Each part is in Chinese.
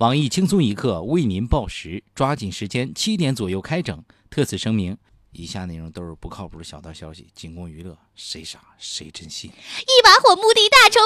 网易轻松一刻为您报时，抓紧时间，七点左右开整。特此声明，以下内容都是不靠谱的小道消息，仅供娱乐，谁傻谁真信。一把火墓地大酬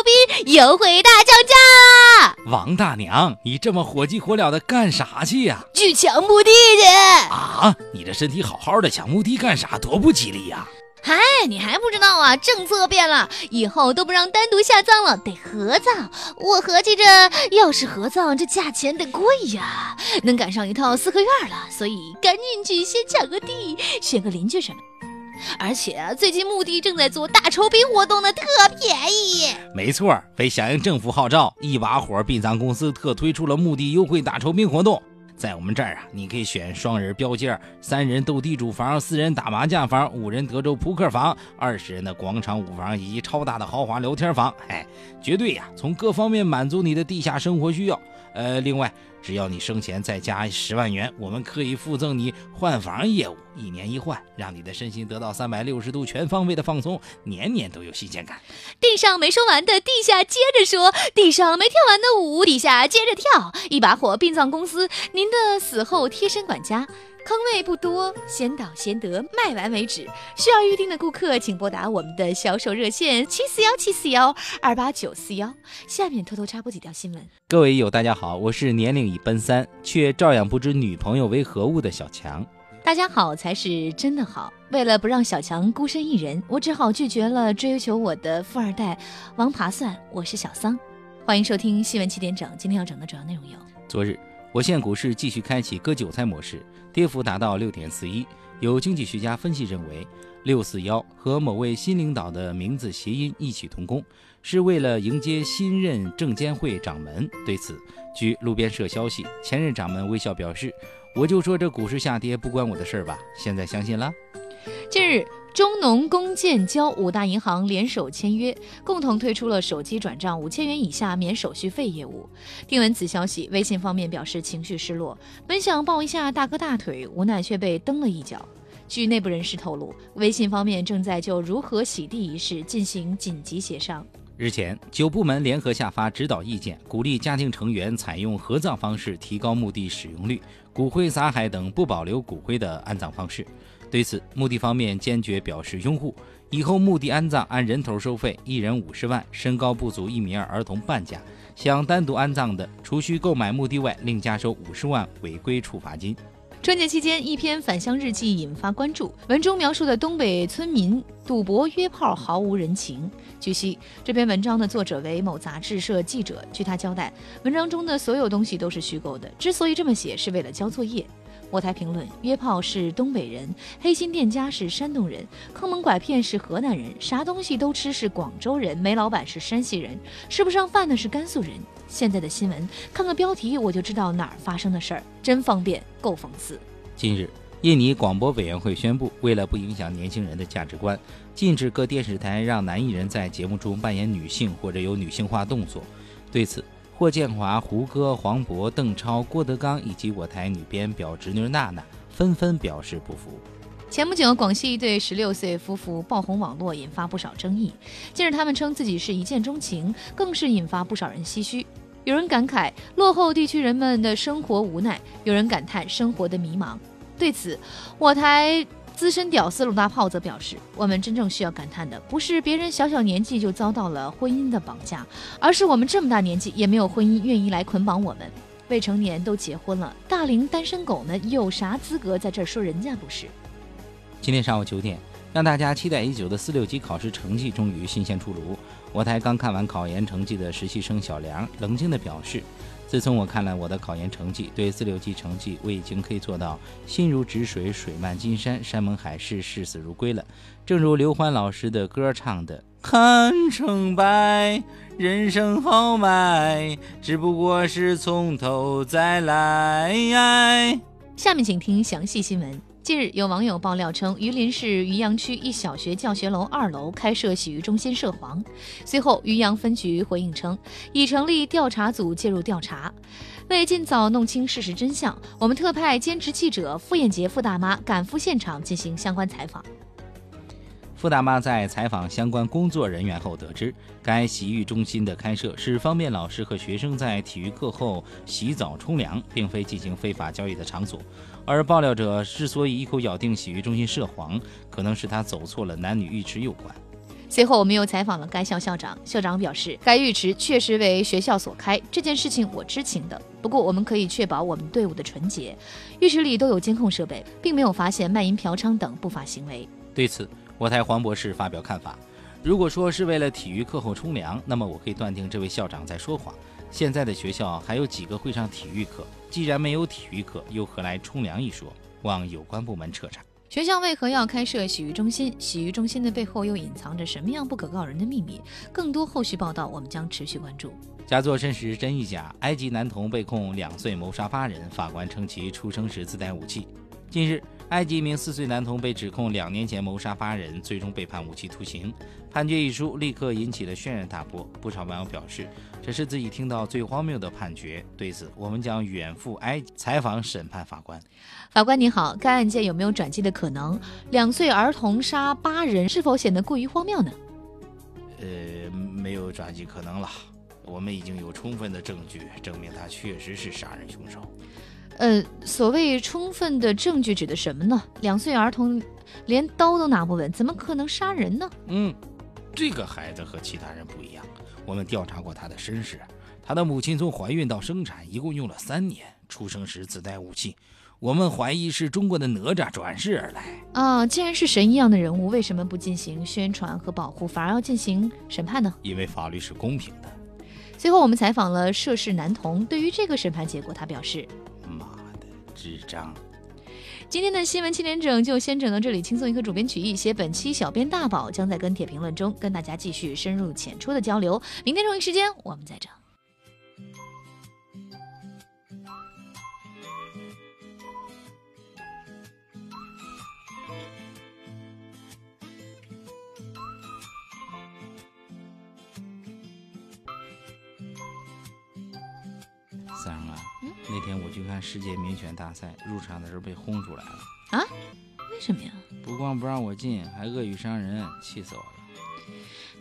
宾，优惠大降价！王大娘，你这么火急火燎的干啥去呀？去抢墓地去！啊，你这身体好好的，抢墓地干啥？多不吉利呀！嗨，你还不知道啊？政策变了，以后都不让单独下葬了，得合葬。我合计着，要是合葬，这价钱得贵呀，能赶上一套四合院了，所以赶紧去先抢个地，选个邻居什么。而且，最近墓地正在做大酬宾活动呢，特便宜。没错，为响应政府号召，一把火殡葬公司特推出了墓地优惠大酬宾活动。在我们这儿啊，你可以选双人标间、三人斗地主房、四人打麻将房、五人德州扑克房、二十人的广场舞房以及超大的豪华聊天房。哎，绝对呀，从各方面满足你的地下生活需要。呃，另外，只要你生前再加十万元，我们可以附赠你换房业务，一年一换，让你的身心得到三百六十度全方位的放松，年年都有新鲜感。地上没说完的，地下接着说；地上没跳完的舞，底下接着跳。一把火殡葬公司，你的死后贴身管家。坑位不多，先到先得，卖完为止。需要预定的顾客，请拨打我们的销售热线七四幺七四幺二八九四幺。下面偷偷插播几条新闻。各位友，大家好，我是年龄已奔三却照样不知女朋友为何物的小强。大家好才是真的好。为了不让小强孤身一人，我只好拒绝了追求我的富二代王爬蒜。我是小桑，欢迎收听新闻七点整。今天要整的主要内容有：昨日。我县股市继续开启割韭菜模式，跌幅达到六点四一。有经济学家分析认为，六四幺和某位新领导的名字谐音异曲同工，是为了迎接新任证监会掌门。对此，据路边社消息，前任掌门微笑表示：“我就说这股市下跌不关我的事儿吧。”现在相信了。近日。中农工建交五大银行联手签约，共同推出了手机转账五千元以下免手续费业务。听闻此消息，微信方面表示情绪失落，本想抱一下大哥大腿，无奈却被蹬了一脚。据内部人士透露，微信方面正在就如何洗地一事进行紧急协商。日前，九部门联合下发指导意见，鼓励家庭成员采用合葬方式，提高墓地使用率，骨灰撒海等不保留骨灰的安葬方式。对此，墓地方面坚决表示拥护。以后墓地安葬按人头收费，一人五十万，身高不足一米二儿童半价。想单独安葬的，除需购买墓地外，另加收五十万违规处罚金。春节期间，一篇返乡日记引发关注。文中描述的东北村民赌博约炮毫无人情。据悉，这篇文章的作者为某杂志社记者。据他交代，文章中的所有东西都是虚构的。之所以这么写，是为了交作业。我台评论：约炮是东北人，黑心店家是山东人，坑蒙拐骗是河南人，啥东西都吃是广州人，煤老板是山西人，吃不上饭的是甘肃人。现在的新闻，看个标题我就知道哪儿发生的事儿，真方便，够讽刺。近日，印尼广播委员会宣布，为了不影响年轻人的价值观，禁止各电视台让男艺人在节目中扮演女性或者有女性化动作。对此，霍建华、胡歌、黄渤、邓超、郭德纲以及我台女编表侄女娜娜纷纷表示不服。前不久，广西一对十六岁夫妇爆红网络，引发不少争议。近日，他们称自己是一见钟情，更是引发不少人唏嘘。有人感慨落后地区人们的生活无奈，有人感叹生活的迷茫。对此，我台。资深屌丝鲁大炮则表示：“我们真正需要感叹的，不是别人小小年纪就遭到了婚姻的绑架，而是我们这么大年纪也没有婚姻愿意来捆绑我们。未成年都结婚了，大龄单身狗们有啥资格在这儿说人家不是？”今天上午九点，让大家期待已久的四六级考试成绩终于新鲜出炉。我台刚看完考研成绩的实习生小梁冷静地表示。自从我看了我的考研成绩，对四六级成绩，我已经可以做到心如止水，水漫金山，山盟海誓，视死如归了。正如刘欢老师的歌唱的：“看成败，人生豪迈，只不过是从头再来。”下面请听详细新闻。近日，有网友爆料称，榆林市榆阳区一小学教学楼二楼开设洗浴中心涉黄。随后，榆阳分局回应称，已成立调查组介入调查。为尽早弄清事实真相，我们特派兼职记者付艳杰付大妈赶赴现场进行相关采访。傅大妈在采访相关工作人员后得知，该洗浴中心的开设是方便老师和学生在体育课后洗澡冲凉，并非进行非法交易的场所。而爆料者之所以一口咬定洗浴中心涉黄，可能是他走错了男女浴池有关。随后，我们又采访了该校校长，校长表示，该浴池确实为学校所开，这件事情我知情的。不过，我们可以确保我们队伍的纯洁，浴池里都有监控设备，并没有发现卖淫、嫖娼等不法行为。对此，我台黄博士发表看法：如果说是为了体育课后冲凉，那么我可以断定这位校长在说谎。现在的学校还有几个会上体育课？既然没有体育课，又何来冲凉一说？望有关部门彻查。学校为何要开设洗浴中心？洗浴中心的背后又隐藏着什么样不可告人的秘密？更多后续报道，我们将持续关注。假作真实真亦假，埃及男童被控两岁谋杀八人，法官称其出生时自带武器。近日。埃及一名四岁男童被指控两年前谋杀八人，最终被判无期徒刑。判决一出，立刻引起了轩然大波。不少网友表示，这是自己听到最荒谬的判决。对此，我们将远赴埃及采访审判法官。法官您好，该案件有没有转机的可能？两岁儿童杀八人，是否显得过于荒谬呢？呃，没有转机可能了。我们已经有充分的证据证明他确实是杀人凶手。呃，所谓充分的证据指的什么呢？两岁儿童连刀都拿不稳，怎么可能杀人呢？嗯，这个孩子和其他人不一样。我们调查过他的身世，他的母亲从怀孕到生产一共用了三年，出生时自带武器。我们怀疑是中国的哪吒转世而来。啊，既然是神一样的人物，为什么不进行宣传和保护，反而要进行审判呢？因为法律是公平的。随后我们采访了涉事男童，对于这个审判结果，他表示。智障。今天的新闻七点整就先整到这里，轻松一刻主编曲艺写本期小编大宝将在跟帖评论中跟大家继续深入浅出的交流。明天同一时间我们再整。三啊，那天我去看世界名犬大赛，入场的时候被轰出来了。啊？为什么呀？不光不让我进，还恶语伤人，气死我了！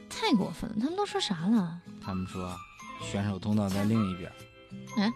太过分了！他们都说啥了？他们说选手通道在另一边。嗯。